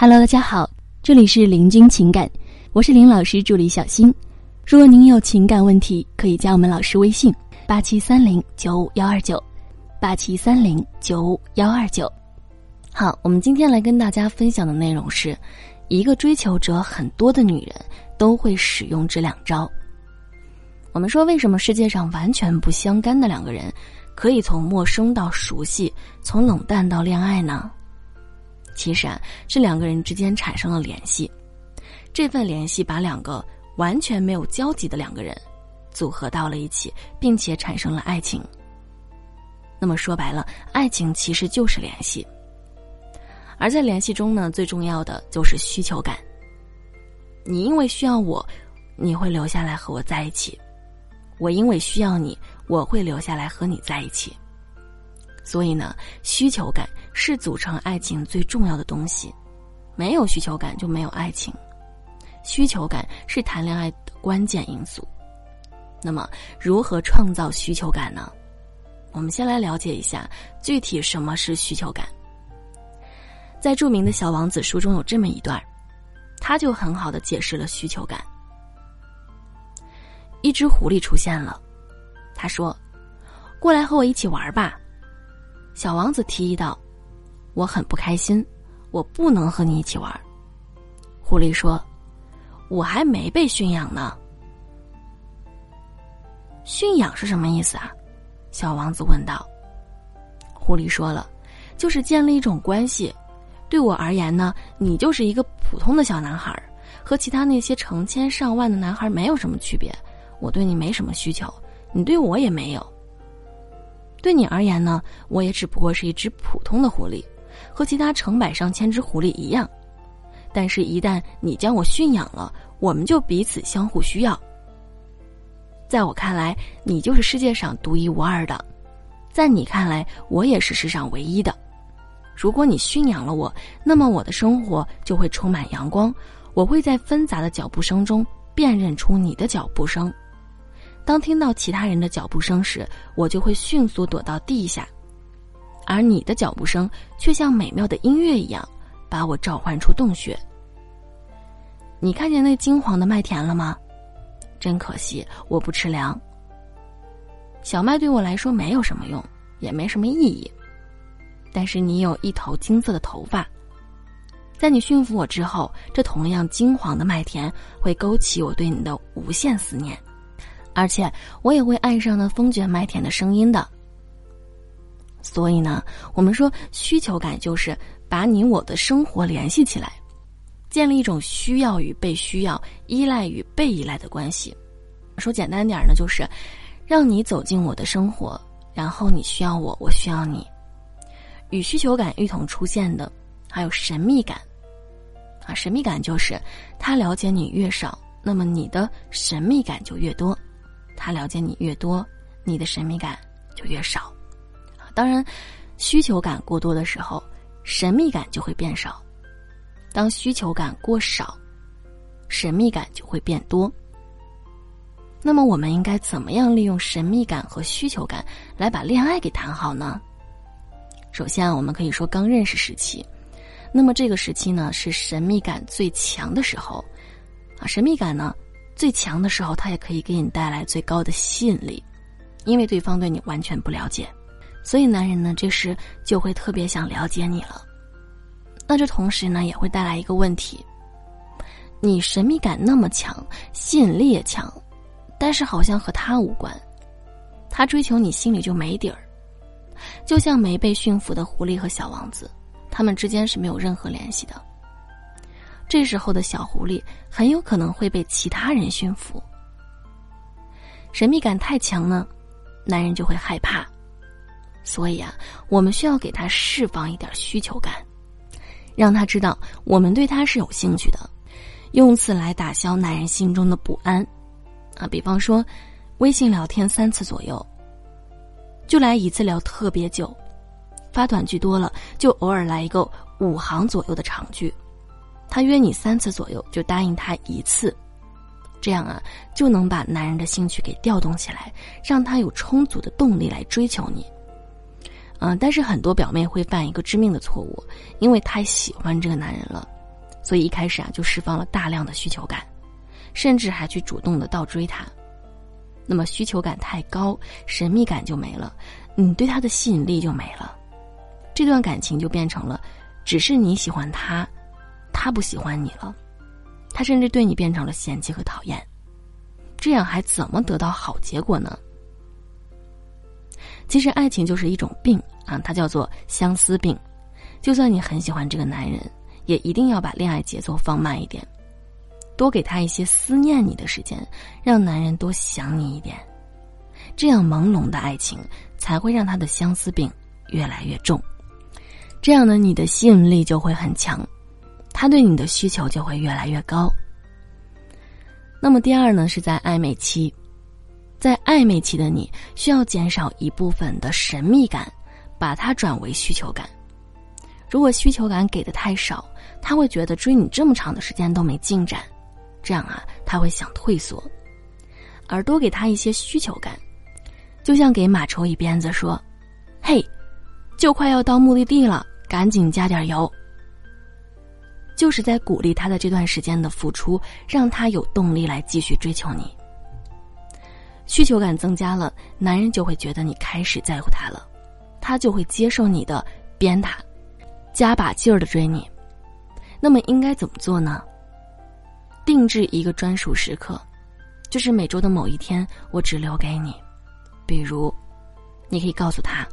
Hello，大家好，这里是林君情感，我是林老师助理小新。如果您有情感问题，可以加我们老师微信：八七三零九五幺二九，八七三零九五幺二九。好，我们今天来跟大家分享的内容是，一个追求者很多的女人都会使用这两招。我们说，为什么世界上完全不相干的两个人，可以从陌生到熟悉，从冷淡到恋爱呢？其实啊，是两个人之间产生了联系，这份联系把两个完全没有交集的两个人组合到了一起，并且产生了爱情。那么说白了，爱情其实就是联系。而在联系中呢，最重要的就是需求感。你因为需要我，你会留下来和我在一起；我因为需要你，我会留下来和你在一起。所以呢，需求感是组成爱情最重要的东西，没有需求感就没有爱情，需求感是谈恋爱的关键因素。那么，如何创造需求感呢？我们先来了解一下具体什么是需求感。在著名的小王子书中有这么一段，他就很好的解释了需求感。一只狐狸出现了，他说：“过来和我一起玩吧。”小王子提议道：“我很不开心，我不能和你一起玩。”狐狸说：“我还没被驯养呢。”驯养是什么意思啊？小王子问道。狐狸说了：“就是建立一种关系。对我而言呢，你就是一个普通的小男孩，和其他那些成千上万的男孩没有什么区别。我对你没什么需求，你对我也没有。”对你而言呢，我也只不过是一只普通的狐狸，和其他成百上千只狐狸一样。但是，一旦你将我驯养了，我们就彼此相互需要。在我看来，你就是世界上独一无二的；在你看来，我也是世上唯一的。如果你驯养了我，那么我的生活就会充满阳光。我会在纷杂的脚步声中辨认出你的脚步声。当听到其他人的脚步声时，我就会迅速躲到地下，而你的脚步声却像美妙的音乐一样，把我召唤出洞穴。你看见那金黄的麦田了吗？真可惜，我不吃粮。小麦对我来说没有什么用，也没什么意义。但是你有一头金色的头发，在你驯服我之后，这同样金黄的麦田会勾起我对你的无限思念。而且我也会爱上那风卷麦田的声音的。所以呢，我们说需求感就是把你我的生活联系起来，建立一种需要与被需要、依赖与被依赖的关系。说简单点呢，就是让你走进我的生活，然后你需要我，我需要你。与需求感一同出现的还有神秘感啊，神秘感就是他了解你越少，那么你的神秘感就越多。他了解你越多，你的神秘感就越少。当然，需求感过多的时候，神秘感就会变少；当需求感过少，神秘感就会变多。那么，我们应该怎么样利用神秘感和需求感来把恋爱给谈好呢？首先，我们可以说刚认识时期，那么这个时期呢是神秘感最强的时候，啊，神秘感呢。最强的时候，他也可以给你带来最高的吸引力，因为对方对你完全不了解，所以男人呢这时就会特别想了解你了。那这同时呢也会带来一个问题：你神秘感那么强，吸引力也强，但是好像和他无关，他追求你心里就没底儿，就像没被驯服的狐狸和小王子，他们之间是没有任何联系的。这时候的小狐狸很有可能会被其他人驯服。神秘感太强呢，男人就会害怕。所以啊，我们需要给他释放一点需求感，让他知道我们对他是有兴趣的，用此来打消男人心中的不安。啊，比方说，微信聊天三次左右，就来一次聊特别久；发短句多了，就偶尔来一个五行左右的长句。他约你三次左右，就答应他一次，这样啊，就能把男人的兴趣给调动起来，让他有充足的动力来追求你。嗯，但是很多表妹会犯一个致命的错误，因为太喜欢这个男人了，所以一开始啊就释放了大量的需求感，甚至还去主动的倒追他。那么需求感太高，神秘感就没了，你对他的吸引力就没了，这段感情就变成了，只是你喜欢他，他不喜欢你了，他甚至对你变成了嫌弃和讨厌，这样还怎么得到好结果呢？其实爱情就是一种病啊，它叫做相思病，就算你很喜欢这个男人。也一定要把恋爱节奏放慢一点，多给他一些思念你的时间，让男人多想你一点，这样朦胧的爱情才会让他的相思病越来越重。这样呢，你的吸引力就会很强，他对你的需求就会越来越高。那么第二呢，是在暧昧期，在暧昧期的你需要减少一部分的神秘感，把它转为需求感。如果需求感给的太少，他会觉得追你这么长的时间都没进展，这样啊，他会想退缩。而多给他一些需求感，就像给马抽一鞭子说：“嘿，就快要到目的地了，赶紧加点油。”就是在鼓励他的这段时间的付出，让他有动力来继续追求你。需求感增加了，男人就会觉得你开始在乎他了，他就会接受你的鞭挞。加把劲儿的追你，那么应该怎么做呢？定制一个专属时刻，就是每周的某一天，我只留给你。比如，你可以告诉他，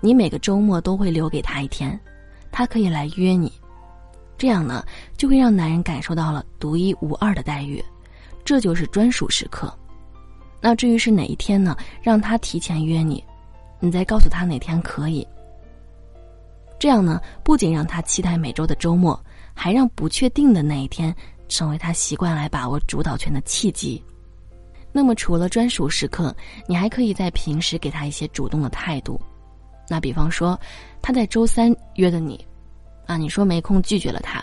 你每个周末都会留给他一天，他可以来约你。这样呢，就会让男人感受到了独一无二的待遇，这就是专属时刻。那至于是哪一天呢？让他提前约你，你再告诉他哪天可以。这样呢，不仅让他期待每周的周末，还让不确定的那一天成为他习惯来把握主导权的契机。那么，除了专属时刻，你还可以在平时给他一些主动的态度。那比方说，他在周三约的你，啊，你说没空拒绝了他，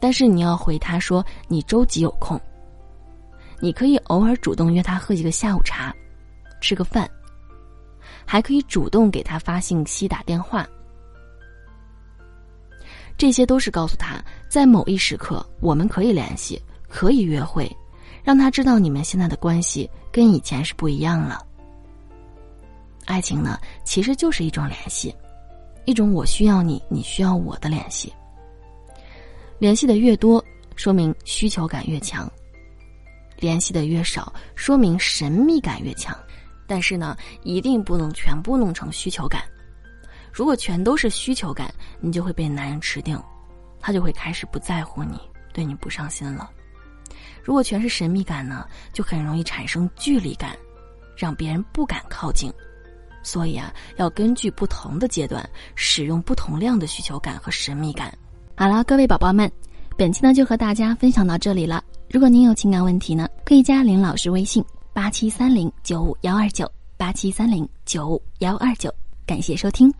但是你要回他说你周几有空。你可以偶尔主动约他喝一个下午茶，吃个饭，还可以主动给他发信息、打电话。这些都是告诉他，在某一时刻我们可以联系，可以约会，让他知道你们现在的关系跟以前是不一样了。爱情呢，其实就是一种联系，一种我需要你，你需要我的联系。联系的越多，说明需求感越强；联系的越少，说明神秘感越强。但是呢，一定不能全部弄成需求感。如果全都是需求感，你就会被男人吃定，他就会开始不在乎你，对你不上心了。如果全是神秘感呢，就很容易产生距离感，让别人不敢靠近。所以啊，要根据不同的阶段使用不同量的需求感和神秘感。好了，各位宝宝们，本期呢就和大家分享到这里了。如果您有情感问题呢，可以加林老师微信：八七三零九五幺二九八七三零九五幺二九。感谢收听。